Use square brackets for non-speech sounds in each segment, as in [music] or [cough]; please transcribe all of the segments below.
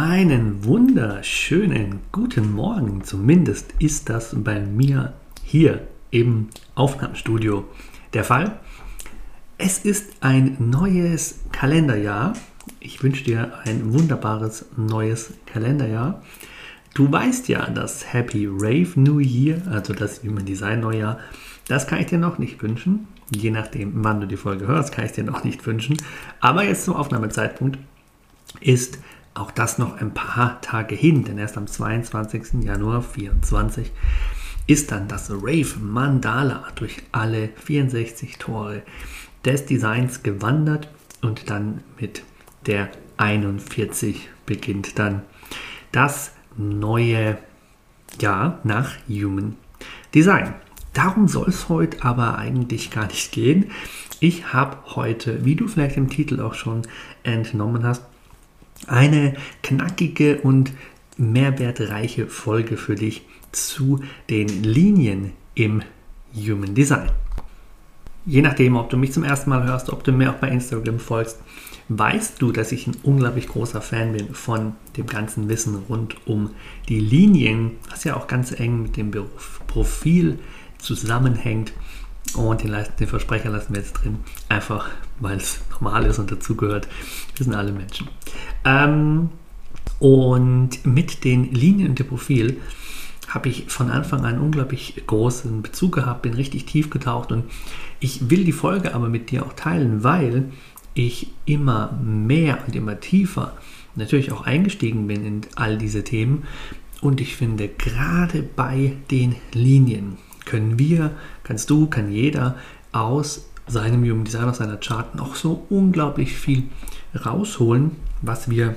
Einen wunderschönen guten Morgen, zumindest ist das bei mir hier im Aufnahmestudio der Fall. Es ist ein neues Kalenderjahr. Ich wünsche dir ein wunderbares neues Kalenderjahr. Du weißt ja, das Happy Rave New Year, also das Human Design Neujahr, das kann ich dir noch nicht wünschen. Je nachdem, wann du die Folge hörst, kann ich dir noch nicht wünschen. Aber jetzt zum Aufnahmezeitpunkt ist auch das noch ein paar Tage hin, denn erst am 22. Januar 2024 ist dann das Rave Mandala durch alle 64 Tore des Designs gewandert und dann mit der 41 beginnt dann das neue Jahr nach Human Design. Darum soll es heute aber eigentlich gar nicht gehen. Ich habe heute, wie du vielleicht im Titel auch schon entnommen hast, eine knackige und mehrwertreiche Folge für dich zu den Linien im Human Design. Je nachdem, ob du mich zum ersten Mal hörst, ob du mir auch bei Instagram folgst, weißt du, dass ich ein unglaublich großer Fan bin von dem ganzen Wissen rund um die Linien, was ja auch ganz eng mit dem Beruf, Profil zusammenhängt. Und den, den Versprecher lassen wir jetzt drin, einfach weil es normal ist und dazugehört. Wir sind alle Menschen. Ähm, und mit den Linien und dem Profil habe ich von Anfang an unglaublich großen Bezug gehabt, bin richtig tief getaucht und ich will die Folge aber mit dir auch teilen, weil ich immer mehr und immer tiefer natürlich auch eingestiegen bin in all diese Themen und ich finde gerade bei den Linien können wir, kannst du, kann jeder aus seinem Human Design, aus seiner Chart noch so unglaublich viel rausholen, was wir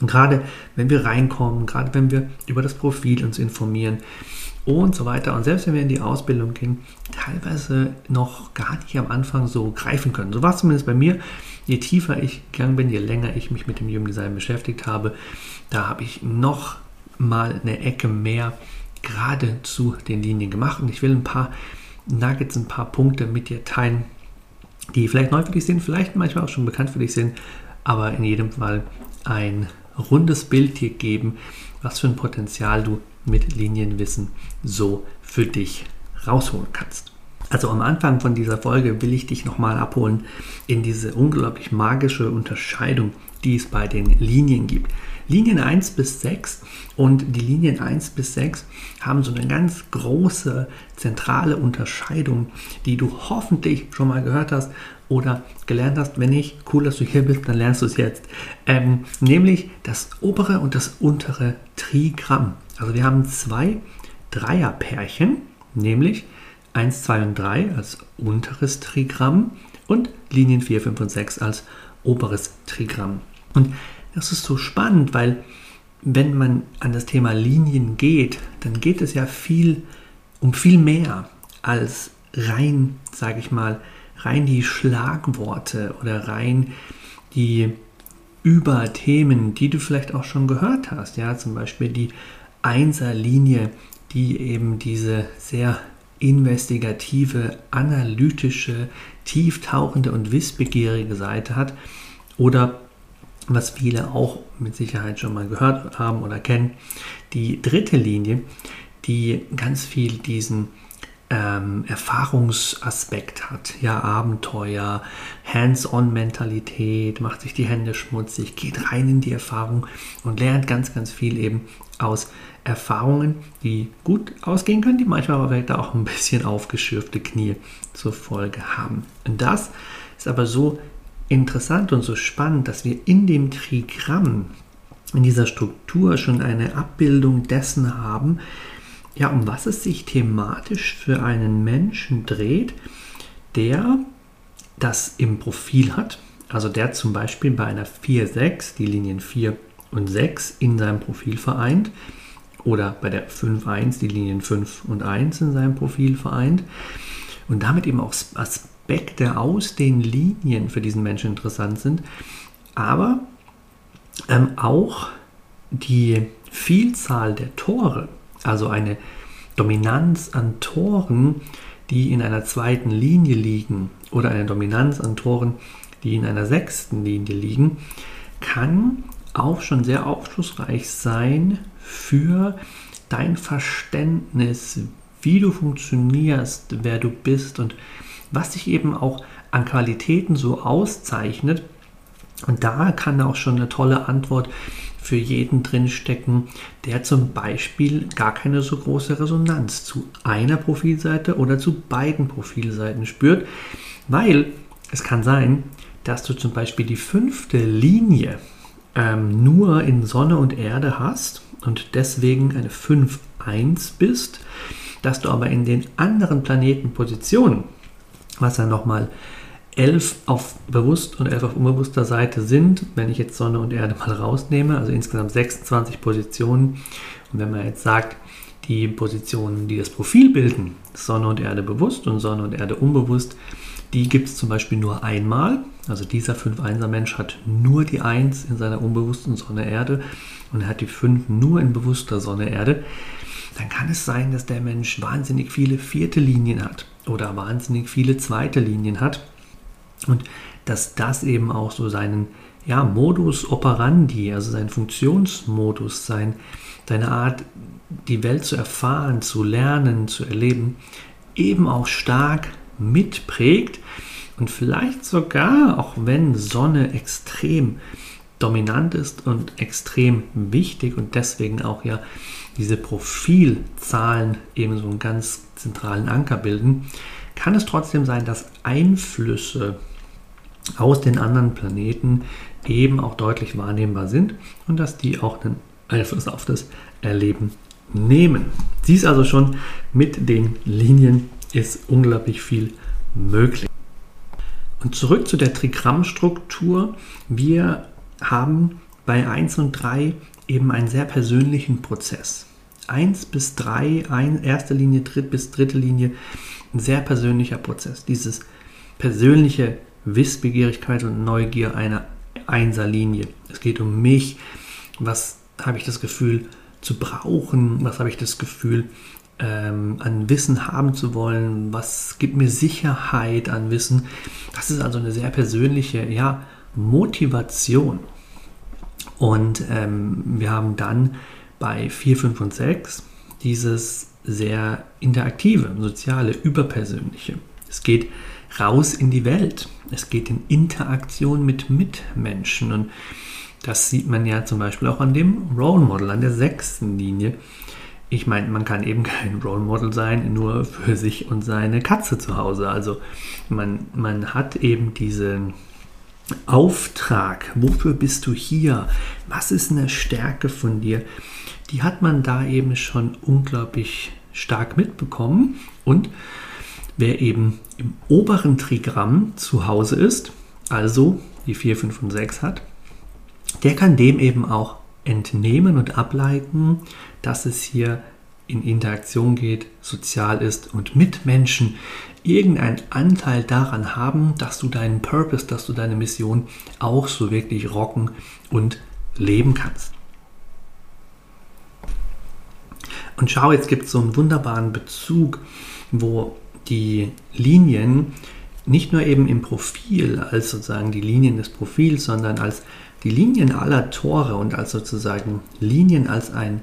gerade wenn wir reinkommen, gerade wenn wir über das Profil uns informieren und so weiter. Und selbst wenn wir in die Ausbildung gehen, teilweise noch gar nicht am Anfang so greifen können. So war es zumindest bei mir. Je tiefer ich gegangen bin, je länger ich mich mit dem Human Design beschäftigt habe, da habe ich noch mal eine Ecke mehr gerade zu den Linien gemacht. Und ich will ein paar Nuggets, ein paar Punkte mit dir teilen, die vielleicht neu für dich sind, vielleicht manchmal auch schon bekannt für dich sind, aber in jedem Fall ein rundes Bild hier geben, was für ein Potenzial du mit Linienwissen so für dich rausholen kannst. Also am Anfang von dieser Folge will ich dich nochmal abholen in diese unglaublich magische Unterscheidung, die es bei den Linien gibt. Linien 1 bis 6 und die Linien 1 bis 6 haben so eine ganz große zentrale Unterscheidung, die du hoffentlich schon mal gehört hast oder gelernt hast. Wenn nicht, cool, dass du hier bist, dann lernst du es jetzt. Ähm, nämlich das obere und das untere Trigramm. Also wir haben zwei Dreierpärchen, nämlich 1, 2 und 3 als unteres Trigramm und Linien 4, 5 und 6 als oberes Trigramm. Und das ist so spannend, weil wenn man an das Thema Linien geht, dann geht es ja viel um viel mehr als rein, sage ich mal, rein die Schlagworte oder rein die über Themen, die du vielleicht auch schon gehört hast. Ja, zum Beispiel die Einserlinie, die eben diese sehr investigative, analytische, tieftauchende und wissbegierige Seite hat. Oder was viele auch mit Sicherheit schon mal gehört haben oder kennen, die dritte Linie, die ganz viel diesen ähm, Erfahrungsaspekt hat. Ja, Abenteuer, Hands-on-Mentalität, macht sich die Hände schmutzig, geht rein in die Erfahrung und lernt ganz, ganz viel eben aus Erfahrungen, die gut ausgehen können, die manchmal aber vielleicht auch ein bisschen aufgeschürfte Knie zur Folge haben. Und das ist aber so interessant und so spannend, dass wir in dem Trigramm, in dieser Struktur schon eine Abbildung dessen haben, ja, um was es sich thematisch für einen Menschen dreht, der das im Profil hat, also der zum Beispiel bei einer 4-6 die Linien 4 und 6 in seinem Profil vereint oder bei der 5-1 die Linien 5 und 1 in seinem Profil vereint und damit eben auch Aspekte aus den Linien für diesen Menschen interessant sind, aber ähm, auch die Vielzahl der Tore, also eine Dominanz an Toren, die in einer zweiten Linie liegen oder eine Dominanz an Toren, die in einer sechsten Linie liegen, kann auch schon sehr aufschlussreich sein für dein Verständnis, wie du funktionierst, wer du bist und was dich eben auch an Qualitäten so auszeichnet. Und da kann auch schon eine tolle Antwort für jeden drinstecken, der zum Beispiel gar keine so große Resonanz zu einer Profilseite oder zu beiden Profilseiten spürt, weil es kann sein, dass du zum Beispiel die fünfte Linie ähm, nur in Sonne und Erde hast und deswegen eine 5-1 bist, dass du aber in den anderen Planetenpositionen, was ja nochmal 11 auf bewusst und 11 auf unbewusster Seite sind, wenn ich jetzt Sonne und Erde mal rausnehme, also insgesamt 26 Positionen. Und wenn man jetzt sagt, die Positionen, die das Profil bilden, Sonne und Erde bewusst und Sonne und Erde unbewusst, die gibt es zum Beispiel nur einmal. Also dieser 5-1er Mensch hat nur die 1 in seiner unbewussten Sonne-Erde und er hat die 5 nur in bewusster Sonne-Erde. Dann kann es sein, dass der Mensch wahnsinnig viele vierte Linien hat oder wahnsinnig viele zweite Linien hat. Und dass das eben auch so seinen ja, Modus operandi, also sein Funktionsmodus, sein, seine Art, die Welt zu erfahren, zu lernen, zu erleben, eben auch stark mitprägt und vielleicht sogar, auch wenn Sonne extrem dominant ist und extrem wichtig und deswegen auch ja diese Profilzahlen eben so einen ganz zentralen Anker bilden, kann es trotzdem sein, dass Einflüsse aus den anderen Planeten eben auch deutlich wahrnehmbar sind und dass die auch einen Einfluss auf das Erleben nehmen. Siehst also schon, mit den Linien ist unglaublich viel möglich. Und zurück zu der Trigrammstruktur. Wir haben bei 1 und 3 eben einen sehr persönlichen Prozess. 1 bis 3, ein, erste Linie, dritt bis dritte Linie, ein sehr persönlicher Prozess. Dieses persönliche Wissbegierigkeit und Neugier einer Einserlinie. Es geht um mich. Was habe ich das Gefühl zu brauchen? Was habe ich das Gefühl ähm, an Wissen haben zu wollen? Was gibt mir Sicherheit an Wissen? Das ist also eine sehr persönliche ja, Motivation. Und ähm, wir haben dann bei 4, 5 und 6 dieses sehr interaktive, soziale, überpersönliche. Es geht raus in die Welt. Es geht in Interaktion mit Mitmenschen. Und das sieht man ja zum Beispiel auch an dem Role Model, an der sechsten Linie. Ich meine, man kann eben [laughs] kein Role Model sein, nur für sich und seine Katze zu Hause. Also man, man hat eben diesen Auftrag. Wofür bist du hier? Was ist eine Stärke von dir? Die hat man da eben schon unglaublich stark mitbekommen. Und wer eben im oberen Trigramm zu Hause ist, also die 4, 5 und 6 hat, der kann dem eben auch entnehmen und ableiten, dass es hier in Interaktion geht, sozial ist und mit Menschen irgendeinen Anteil daran haben, dass du deinen Purpose, dass du deine Mission auch so wirklich rocken und leben kannst. Und schau, jetzt gibt es so einen wunderbaren Bezug, wo die Linien nicht nur eben im Profil als sozusagen die Linien des Profils, sondern als die Linien aller Tore und als sozusagen Linien als ein,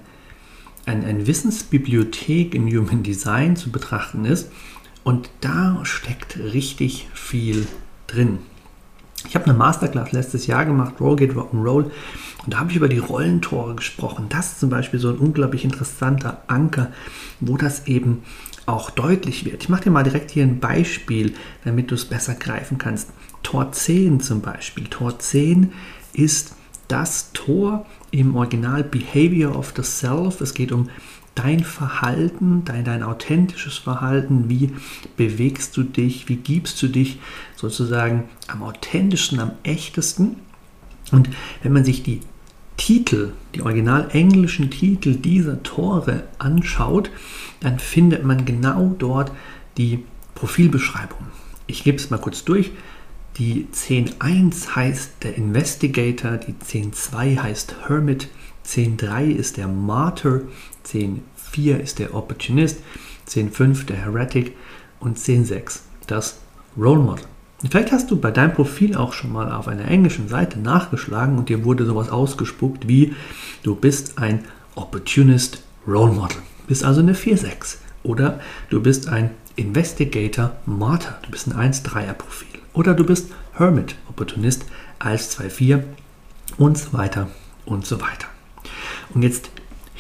ein, ein Wissensbibliothek in Human Design zu betrachten ist. Und da steckt richtig viel drin. Ich habe eine Masterclass letztes Jahr gemacht, Roll Get Rock'n'Roll, und da habe ich über die Rollentore gesprochen. Das ist zum Beispiel so ein unglaublich interessanter Anker, wo das eben auch deutlich wird. Ich mache dir mal direkt hier ein Beispiel, damit du es besser greifen kannst. Tor 10 zum Beispiel. Tor 10 ist das Tor im Original Behavior of the Self. Es geht um dein Verhalten, dein, dein authentisches Verhalten, wie bewegst du dich, wie gibst du dich sozusagen am authentischsten, am echtesten. Und wenn man sich die Titel, die original englischen Titel dieser Tore anschaut, dann findet man genau dort die Profilbeschreibung. Ich gebe es mal kurz durch. Die 10.1 heißt der Investigator, die 10.2 heißt Hermit, 10.3 ist der Martyr, 10.4 ist der Opportunist, 10.5 der Heretic und 10.6 das Role Model. Vielleicht hast du bei deinem Profil auch schon mal auf einer englischen Seite nachgeschlagen und dir wurde sowas ausgespuckt wie du bist ein Opportunist Role Model, bist also eine 4.6 oder du bist ein Investigator Martyr, du bist ein 1.3er Profil oder du bist Hermit Opportunist als 2.4 und so weiter und so weiter. Und jetzt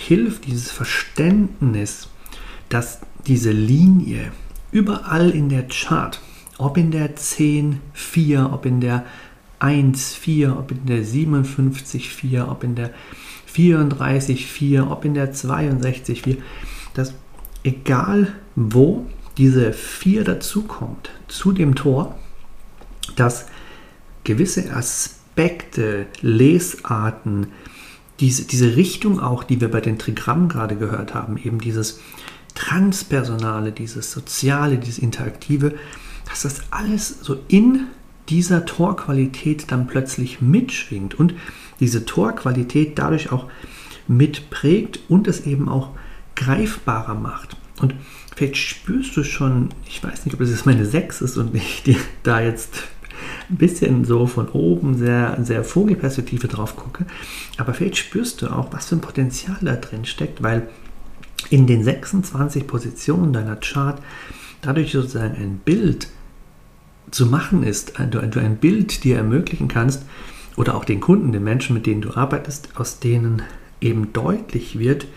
hilft dieses Verständnis, dass diese Linie überall in der Chart ob in der 10.4, ob in der 1.4, ob in der 57.4, ob in der 34.4, ob in der 62.4, dass egal wo diese 4 dazukommt zu dem Tor, dass gewisse Aspekte, Lesarten, diese, diese Richtung auch, die wir bei den Trigrammen gerade gehört haben, eben dieses Transpersonale, dieses Soziale, dieses Interaktive, dass das alles so in dieser Torqualität dann plötzlich mitschwingt und diese Torqualität dadurch auch mitprägt und es eben auch greifbarer macht. Und vielleicht spürst du schon, ich weiß nicht, ob es jetzt meine 6 ist und ich dir da jetzt ein bisschen so von oben sehr, sehr Vogelperspektive drauf gucke, aber vielleicht spürst du auch, was für ein Potenzial da drin steckt, weil in den 26 Positionen deiner Chart dadurch sozusagen ein Bild zu machen ist, du ein Bild dir ermöglichen kannst oder auch den Kunden, den Menschen, mit denen du arbeitest, aus denen eben deutlich wird,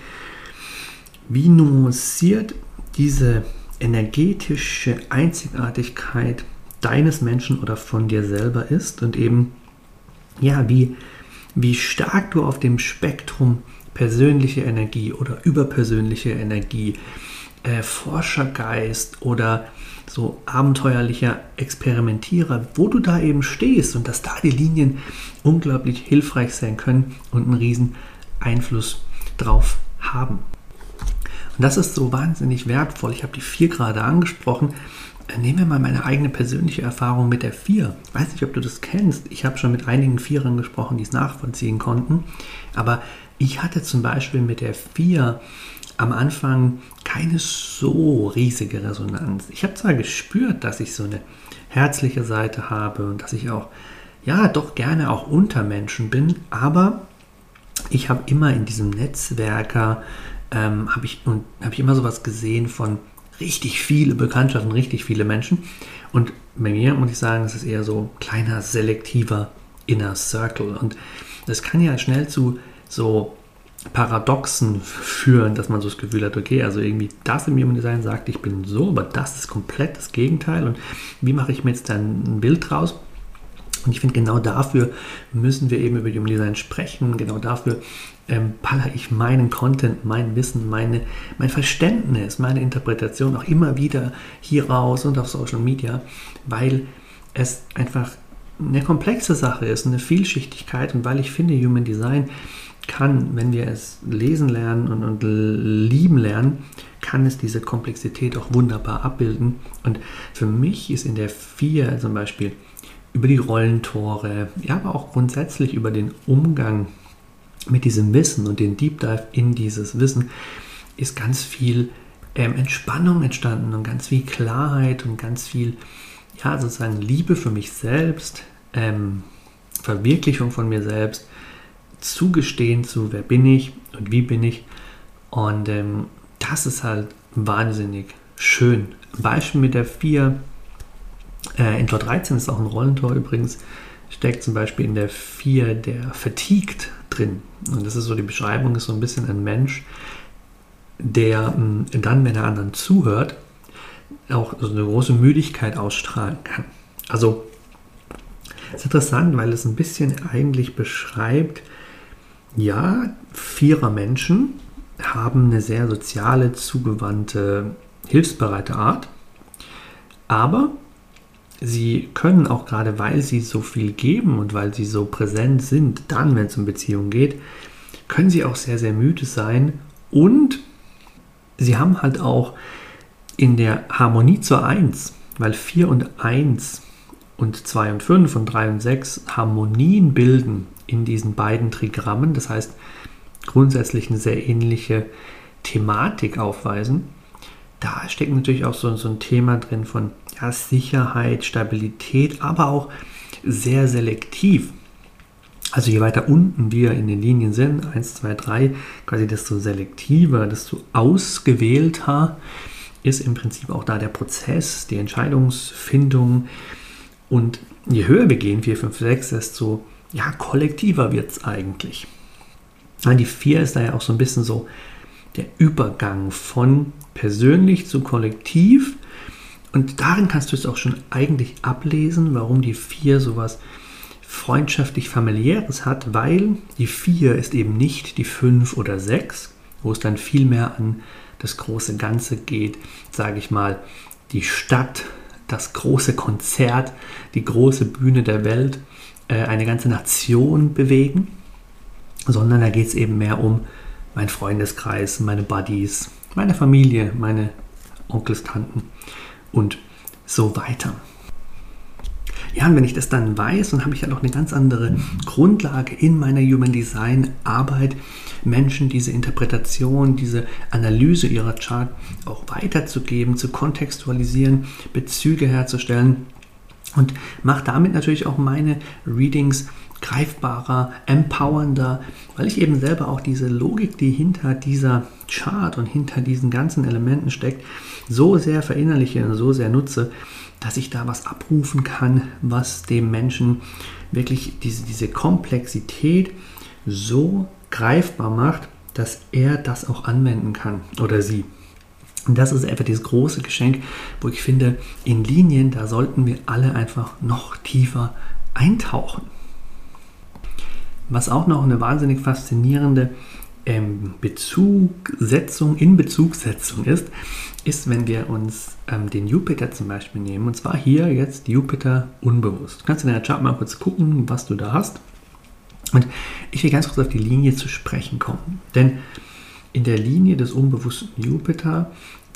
wie nuanciert diese energetische Einzigartigkeit deines Menschen oder von dir selber ist und eben ja, wie, wie stark du auf dem Spektrum persönliche Energie oder überpersönliche Energie, äh, Forschergeist oder so abenteuerlicher Experimentierer, wo du da eben stehst und dass da die Linien unglaublich hilfreich sein können und einen riesen Einfluss drauf haben. Und das ist so wahnsinnig wertvoll. Ich habe die vier gerade angesprochen. Äh, nehmen wir mal meine eigene persönliche Erfahrung mit der vier. Ich weiß nicht, ob du das kennst. Ich habe schon mit einigen Vierern gesprochen, die es nachvollziehen konnten. Aber ich hatte zum Beispiel mit der vier am Anfang keine so riesige Resonanz. Ich habe zwar gespürt, dass ich so eine herzliche Seite habe und dass ich auch, ja, doch gerne auch unter Menschen bin, aber ich habe immer in diesem Netzwerker, ähm, habe ich, hab ich immer sowas gesehen von richtig viele Bekanntschaften, richtig viele Menschen. Und bei mir muss ich sagen, es ist eher so kleiner, selektiver Inner Circle. Und das kann ja schnell zu so Paradoxen führen, dass man so das Gefühl hat, okay, also irgendwie das im Human Design sagt, ich bin so, aber das ist komplett das Gegenteil und wie mache ich mir jetzt dann ein Bild draus? Und ich finde, genau dafür müssen wir eben über Human Design sprechen, genau dafür ähm, baller ich meinen Content, mein Wissen, meine, mein Verständnis, meine Interpretation auch immer wieder hier raus und auf Social Media, weil es einfach eine komplexe Sache ist, eine Vielschichtigkeit und weil ich finde, Human Design kann, wenn wir es lesen lernen und, und lieben lernen, kann es diese Komplexität auch wunderbar abbilden. Und für mich ist in der 4 zum Beispiel über die Rollentore, ja, aber auch grundsätzlich über den Umgang mit diesem Wissen und den Deep Dive in dieses Wissen, ist ganz viel ähm, Entspannung entstanden und ganz viel Klarheit und ganz viel, ja, sozusagen Liebe für mich selbst, ähm, Verwirklichung von mir selbst, zugestehen zu, wer bin ich und wie bin ich. Und ähm, das ist halt wahnsinnig schön. Beispiel mit der 4 äh, in Tor 13 ist auch ein Rollentor übrigens, steckt zum Beispiel in der 4 der Fatigued drin. Und das ist so die Beschreibung, ist so ein bisschen ein Mensch, der mh, dann, wenn er anderen zuhört, auch so eine große Müdigkeit ausstrahlen kann. Also es ist interessant, weil es ein bisschen eigentlich beschreibt, ja, vierer Menschen haben eine sehr soziale, zugewandte, hilfsbereite Art, aber sie können auch gerade, weil sie so viel geben und weil sie so präsent sind, dann, wenn es um Beziehungen geht, können sie auch sehr, sehr müde sein. Und sie haben halt auch in der Harmonie zur 1, weil 4 und 1 und 2 und 5 und 3 und 6 Harmonien bilden in diesen beiden Trigrammen, das heißt grundsätzlich eine sehr ähnliche Thematik aufweisen, da steckt natürlich auch so, so ein Thema drin von ja, Sicherheit, Stabilität, aber auch sehr selektiv. Also je weiter unten wir in den Linien sind, 1, 2, 3, quasi desto selektiver, desto ausgewählter ist im Prinzip auch da der Prozess, die Entscheidungsfindung. Und je höher wir gehen, 4, 5, 6, desto ja, kollektiver wird es eigentlich. Die 4 ist da ja auch so ein bisschen so der Übergang von persönlich zu kollektiv. Und darin kannst du es auch schon eigentlich ablesen, warum die 4 sowas freundschaftlich familiäres hat, weil die 4 ist eben nicht die 5 oder 6, wo es dann viel mehr an das große Ganze geht, sage ich mal, die Stadt, das große Konzert, die große Bühne der Welt, äh, eine ganze Nation bewegen, sondern da geht es eben mehr um mein Freundeskreis, meine Buddies, meine Familie, meine Onkels, Tanten und so weiter. Ja, und wenn ich das dann weiß, dann habe ich ja noch eine ganz andere Grundlage in meiner Human Design Arbeit, Menschen diese Interpretation, diese Analyse ihrer Chart auch weiterzugeben, zu kontextualisieren, Bezüge herzustellen und mache damit natürlich auch meine Readings greifbarer, empowernder, weil ich eben selber auch diese Logik, die hinter dieser Chart und hinter diesen ganzen Elementen steckt, so sehr verinnerliche und so sehr nutze, dass ich da was abrufen kann, was dem Menschen wirklich diese, diese Komplexität so greifbar macht, dass er das auch anwenden kann oder sie. Und das ist einfach dieses große Geschenk, wo ich finde, in Linien, da sollten wir alle einfach noch tiefer eintauchen. Was auch noch eine wahnsinnig faszinierende ähm, Bezugsetzung, in Bezugsetzung ist, ist, wenn wir uns ähm, den Jupiter zum Beispiel nehmen. Und zwar hier jetzt Jupiter unbewusst. Du kannst in der Chart mal kurz gucken, was du da hast. Und ich will ganz kurz auf die Linie zu sprechen kommen. Denn in der Linie des unbewussten Jupiter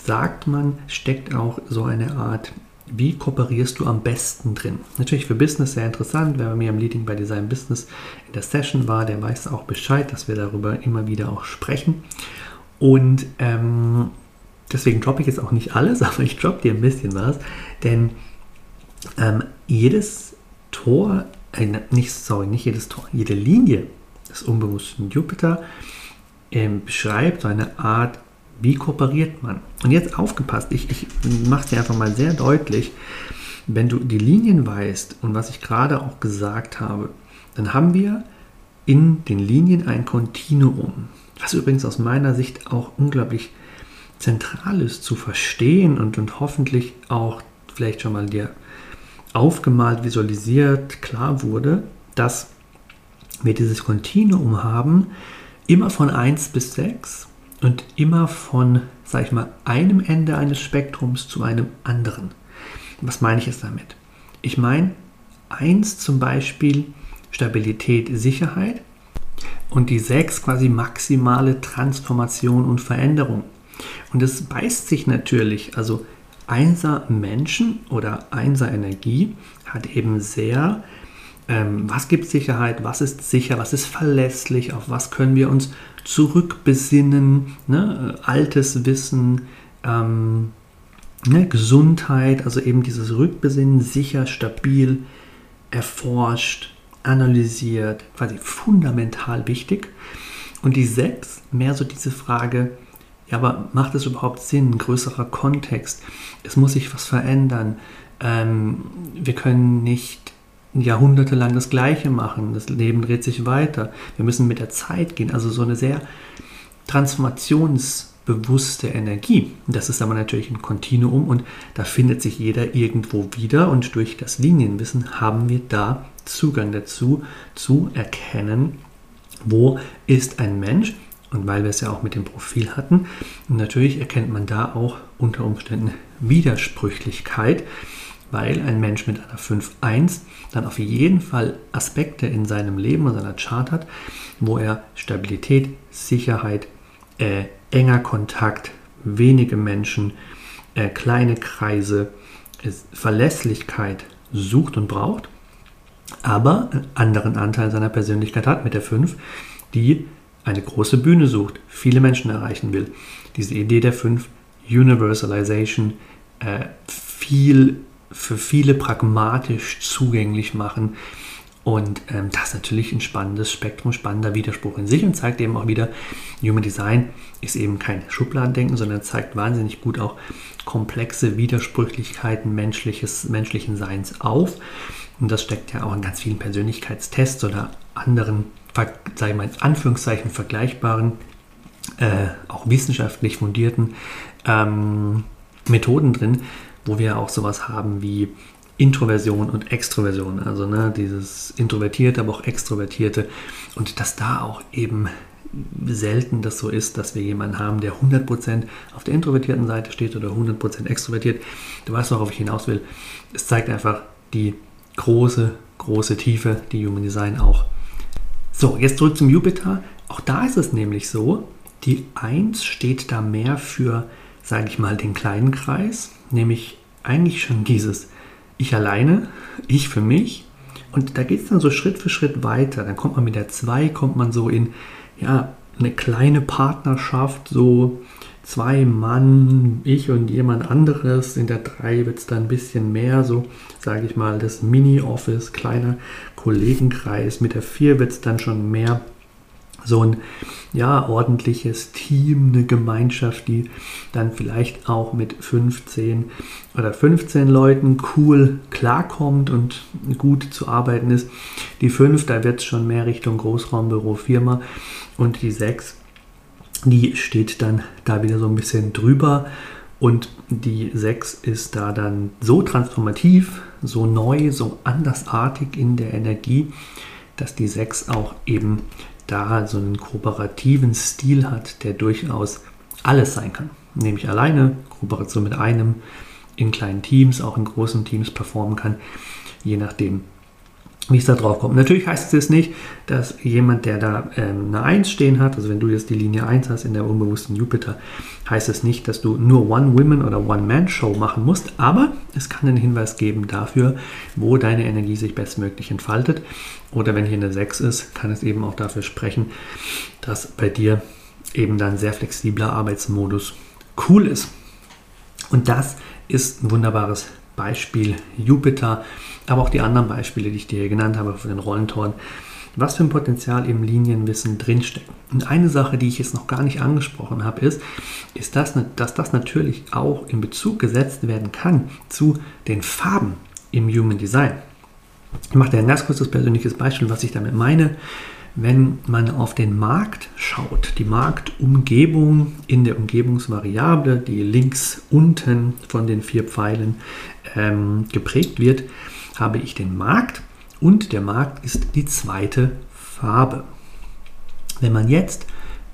sagt man, steckt auch so eine Art wie kooperierst du am besten drin? Natürlich für Business sehr interessant. Wer bei mir im Leading by Design Business in der Session war, der weiß auch Bescheid, dass wir darüber immer wieder auch sprechen. Und ähm, deswegen droppe ich jetzt auch nicht alles, [laughs] aber ich droppe dir ein bisschen was. Denn ähm, jedes Tor, äh, nicht, sorry, nicht jedes Tor, jede Linie des unbewussten Jupiter ähm, beschreibt so eine Art wie kooperiert man? Und jetzt aufgepasst, ich, ich mache es dir einfach mal sehr deutlich. Wenn du die Linien weißt und was ich gerade auch gesagt habe, dann haben wir in den Linien ein Kontinuum, was übrigens aus meiner Sicht auch unglaublich zentral ist zu verstehen und, und hoffentlich auch vielleicht schon mal dir aufgemalt, visualisiert, klar wurde, dass wir dieses Kontinuum haben, immer von 1 bis 6 und immer von, sag ich mal, einem Ende eines Spektrums zu einem anderen. Was meine ich jetzt damit? Ich meine, eins zum Beispiel Stabilität, Sicherheit und die 6 quasi maximale Transformation und Veränderung. Und es beißt sich natürlich, also Einser Menschen oder Einser Energie hat eben sehr, ähm, was gibt Sicherheit, was ist sicher, was ist verlässlich, auf was können wir uns zurückbesinnen, ne? altes Wissen, ähm, ne? Gesundheit, also eben dieses Rückbesinnen, sicher, stabil, erforscht, analysiert, quasi fundamental wichtig. Und die sechs, mehr so diese Frage, ja, aber macht es überhaupt Sinn, größerer Kontext? Es muss sich was verändern. Ähm, wir können nicht jahrhundertelang das Gleiche machen. Das Leben dreht sich weiter. Wir müssen mit der Zeit gehen. Also so eine sehr transformationsbewusste Energie. Das ist aber natürlich ein Kontinuum und da findet sich jeder irgendwo wieder und durch das Linienwissen haben wir da Zugang dazu, zu erkennen, wo ist ein Mensch. Und weil wir es ja auch mit dem Profil hatten, natürlich erkennt man da auch unter Umständen Widersprüchlichkeit, weil ein Mensch mit einer 5.1 dann auf jeden Fall Aspekte in seinem Leben und seiner Chart hat, wo er Stabilität, Sicherheit, äh, enger Kontakt, wenige Menschen, äh, kleine Kreise, äh, Verlässlichkeit sucht und braucht aber einen anderen Anteil seiner Persönlichkeit hat mit der 5, die eine große Bühne sucht, viele Menschen erreichen will. Diese Idee der 5, Universalization, äh, viel für viele pragmatisch zugänglich machen. Und ähm, das ist natürlich ein spannendes Spektrum, spannender Widerspruch in sich und zeigt eben auch wieder, Human Design ist eben kein Schubladendenken, sondern zeigt wahnsinnig gut auch komplexe Widersprüchlichkeiten menschliches, menschlichen Seins auf. Und das steckt ja auch in ganz vielen Persönlichkeitstests oder anderen, sagen wir mal in Anführungszeichen, vergleichbaren, äh, auch wissenschaftlich fundierten ähm, Methoden drin, wo wir auch sowas haben wie Introversion und Extroversion, also ne, dieses Introvertierte, aber auch Extrovertierte und dass da auch eben selten das so ist, dass wir jemanden haben, der 100% auf der introvertierten Seite steht oder 100% extrovertiert. Du weißt, worauf ich hinaus will. Es zeigt einfach die große, große Tiefe, die Human Design auch. So, jetzt zurück zum Jupiter. Auch da ist es nämlich so, die 1 steht da mehr für, sage ich mal, den kleinen Kreis, nämlich eigentlich schon dieses Ich alleine, ich für mich. Und da geht es dann so Schritt für Schritt weiter. Dann kommt man mit der 2, kommt man so in ja, eine kleine Partnerschaft, so zwei Mann, ich und jemand anderes. In der 3 wird es dann ein bisschen mehr, so sage ich mal, das Mini-Office, kleiner Kollegenkreis. Mit der 4 wird es dann schon mehr so ein ja, ordentliches Team, eine Gemeinschaft, die dann vielleicht auch mit 15 oder 15 Leuten cool klarkommt und gut zu arbeiten ist. Die 5, da wird es schon mehr Richtung Großraumbüro, Firma und die 6 die steht dann da wieder so ein bisschen drüber. Und die 6 ist da dann so transformativ, so neu, so andersartig in der Energie, dass die 6 auch eben da so einen kooperativen Stil hat, der durchaus alles sein kann. Nämlich alleine, Kooperation mit einem, in kleinen Teams, auch in großen Teams performen kann, je nachdem, wie es da drauf kommt. Natürlich heißt es nicht, dass jemand, der da ähm, eine 1 stehen hat, also wenn du jetzt die Linie 1 hast in der unbewussten Jupiter, heißt es nicht, dass du nur One-Women oder One-Man-Show machen musst, aber es kann einen Hinweis geben dafür, wo deine Energie sich bestmöglich entfaltet. Oder wenn hier eine 6 ist, kann es eben auch dafür sprechen, dass bei dir eben dann sehr flexibler Arbeitsmodus cool ist. Und das ist ein wunderbares Beispiel Jupiter aber auch die anderen Beispiele, die ich dir hier genannt habe von den Rollentoren, was für ein Potenzial im Linienwissen drinsteckt. Und eine Sache, die ich jetzt noch gar nicht angesprochen habe, ist, ist das, dass das natürlich auch in Bezug gesetzt werden kann zu den Farben im Human Design. Ich mache dir ein ganz kurzes persönliches Beispiel, was ich damit meine. Wenn man auf den Markt schaut, die Marktumgebung in der Umgebungsvariable, die links unten von den vier Pfeilen ähm, geprägt wird, habe ich den Markt und der Markt ist die zweite Farbe. Wenn man jetzt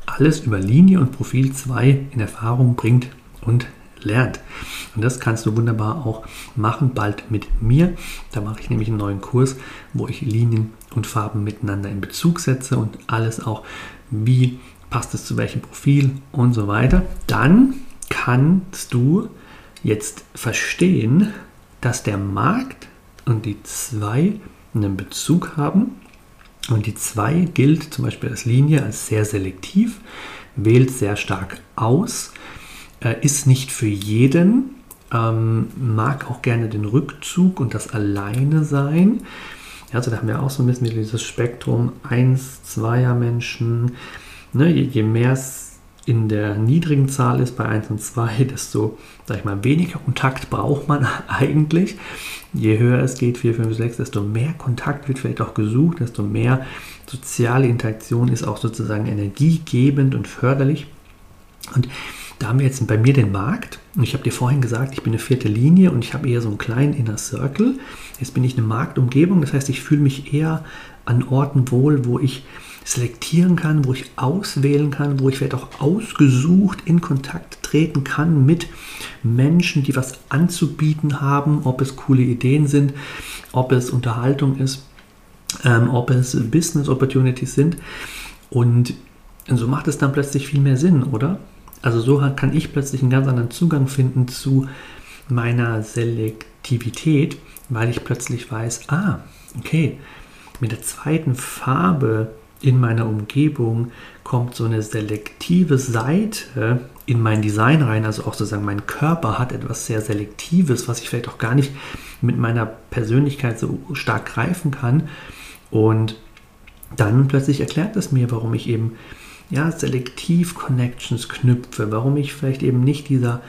alles über Linie und Profil 2 in Erfahrung bringt und lernt. Und das kannst du wunderbar auch machen, bald mit mir. Da mache ich nämlich einen neuen Kurs, wo ich Linien und Farben miteinander in Bezug setze und alles auch, wie passt es zu welchem Profil und so weiter. Dann kannst du jetzt verstehen, dass der Markt und die zwei einen Bezug haben. Und die zwei gilt zum Beispiel als Linie als sehr selektiv, wählt sehr stark aus, äh, ist nicht für jeden, ähm, mag auch gerne den Rückzug und das Alleine sein. Also da haben wir auch so ein bisschen dieses Spektrum 1, 2er Menschen. Ne, je mehr es in der niedrigen Zahl ist, bei 1 und 2, desto, sag ich mal, weniger Kontakt braucht man [laughs] eigentlich. Je höher es geht, 4, 5, 6, desto mehr Kontakt wird vielleicht auch gesucht, desto mehr soziale Interaktion ist auch sozusagen energiegebend und förderlich. Und da haben wir jetzt bei mir den Markt. Und ich habe dir vorhin gesagt, ich bin eine vierte Linie und ich habe eher so einen kleinen Inner Circle. Jetzt bin ich eine Marktumgebung, das heißt, ich fühle mich eher an Orten wohl, wo ich selektieren kann, wo ich auswählen kann, wo ich vielleicht auch ausgesucht in Kontakt treten kann mit Menschen, die was anzubieten haben, ob es coole Ideen sind, ob es Unterhaltung ist, ähm, ob es Business Opportunities sind. Und so macht es dann plötzlich viel mehr Sinn, oder? Also so kann ich plötzlich einen ganz anderen Zugang finden zu meiner Selektivität, weil ich plötzlich weiß, ah, okay, mit der zweiten Farbe in meiner Umgebung kommt so eine selektive Seite in mein Design rein, also auch sozusagen mein Körper hat etwas sehr Selektives, was ich vielleicht auch gar nicht mit meiner Persönlichkeit so stark greifen kann. Und dann plötzlich erklärt es mir, warum ich eben ja, selektiv Connections knüpfe, warum ich vielleicht eben nicht dieser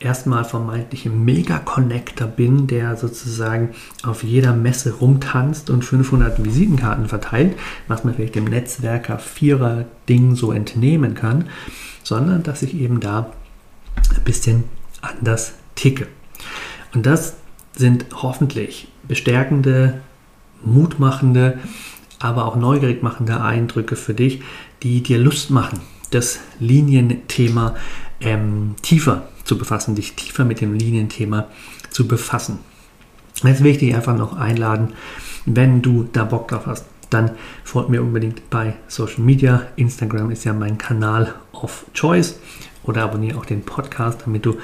erstmal vermeintlich ein Mega-Connector bin, der sozusagen auf jeder Messe rumtanzt und 500 Visitenkarten verteilt, was man vielleicht dem Netzwerker Vierer-Ding so entnehmen kann, sondern dass ich eben da ein bisschen anders ticke. Und das sind hoffentlich bestärkende, mutmachende, aber auch neugierig machende Eindrücke für dich, die dir Lust machen, das Linienthema ähm, tiefer zu befassen, dich tiefer mit dem Linienthema zu befassen. Jetzt will ich dich einfach noch einladen, wenn du da Bock drauf hast, dann folg mir unbedingt bei Social Media. Instagram ist ja mein Kanal of Choice oder abonniere auch den Podcast, damit du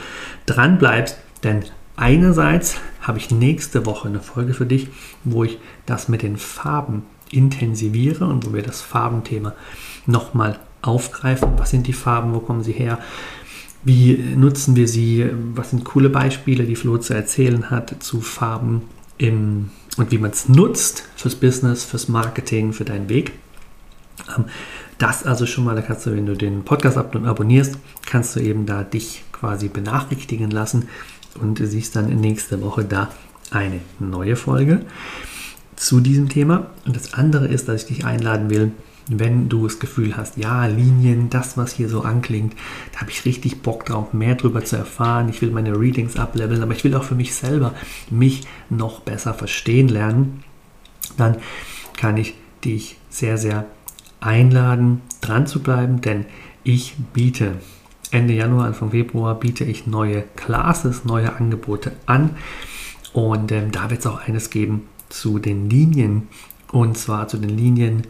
dran bleibst, denn einerseits habe ich nächste Woche eine Folge für dich, wo ich das mit den Farben intensiviere und wo wir das Farbenthema nochmal aufgreifen. Was sind die Farben? Wo kommen sie her? Wie nutzen wir sie? Was sind coole Beispiele, die Flo zu erzählen hat zu Farben im, und wie man es nutzt fürs Business, fürs Marketing, für deinen Weg? Ähm, das also schon mal, da kannst du, wenn du den Podcast abonnierst, kannst du eben da dich quasi benachrichtigen lassen und siehst dann nächste Woche da eine neue Folge zu diesem Thema. Und das andere ist, dass ich dich einladen will, wenn du das Gefühl hast, ja, Linien, das, was hier so anklingt, da habe ich richtig Bock drauf, mehr darüber zu erfahren. Ich will meine Readings ableveln, aber ich will auch für mich selber mich noch besser verstehen lernen. Dann kann ich dich sehr, sehr einladen, dran zu bleiben, denn ich biete Ende Januar, Anfang Februar biete ich neue Classes, neue Angebote an. Und ähm, da wird es auch eines geben zu den Linien. Und zwar zu den Linien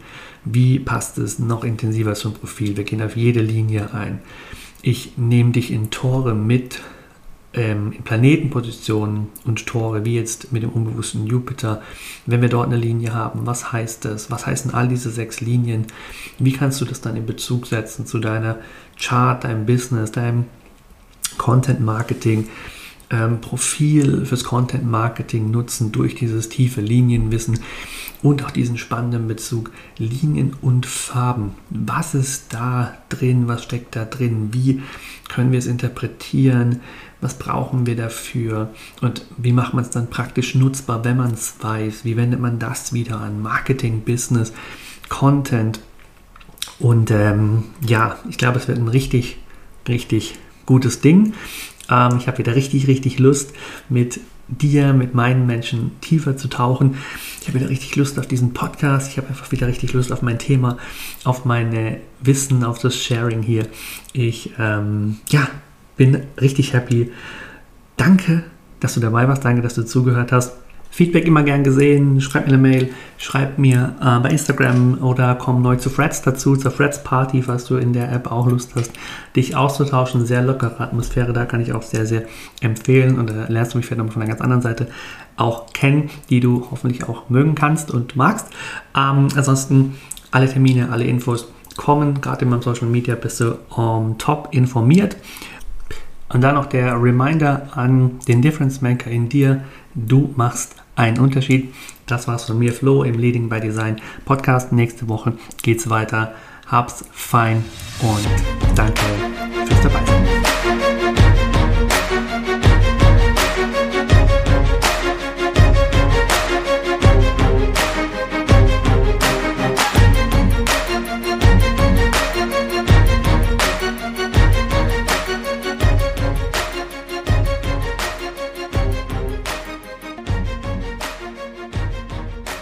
wie passt es noch intensiver zum Profil? Wir gehen auf jede Linie ein. Ich nehme dich in Tore mit, ähm, in Planetenpositionen und Tore, wie jetzt mit dem unbewussten Jupiter. Wenn wir dort eine Linie haben, was heißt das? Was heißen all diese sechs Linien? Wie kannst du das dann in Bezug setzen zu deiner Chart, deinem Business, deinem Content Marketing? ähm, Profil fürs Content Marketing nutzen durch dieses tiefe Linienwissen und auch diesen spannenden Bezug Linien und Farben. Was ist da drin? Was steckt da drin? Wie können wir es interpretieren? Was brauchen wir dafür? Und wie macht man es dann praktisch nutzbar, wenn man es weiß? Wie wendet man das wieder an? Marketing, Business, Content. Und ähm, ja, ich glaube, es wird ein richtig, richtig gutes Ding. Ähm, ich habe wieder richtig, richtig Lust, mit dir, mit meinen Menschen tiefer zu tauchen. Ich habe wieder richtig Lust auf diesen Podcast. Ich habe einfach wieder richtig Lust auf mein Thema, auf meine Wissen, auf das Sharing hier. Ich, ähm, ja, bin richtig happy. Danke, dass du dabei warst. Danke, dass du zugehört hast. Feedback immer gern gesehen. Schreib mir eine Mail, schreib mir äh, bei Instagram oder komm neu zu Freds dazu, zur Freds Party, falls du in der App auch Lust hast, dich auszutauschen. Sehr lockere Atmosphäre, da kann ich auch sehr, sehr empfehlen und da lernst du mich vielleicht noch von einer ganz anderen Seite auch kennen, die du hoffentlich auch mögen kannst und magst. Ähm, ansonsten alle Termine, alle Infos kommen. Gerade in meinem Social Media bist du um, top informiert. Und dann noch der Reminder an den Difference Maker in dir. Du machst einen Unterschied. Das war's von mir, Flo, im Leading by Design Podcast. Nächste Woche geht's weiter. Hab's fein und danke fürs Dabeisein.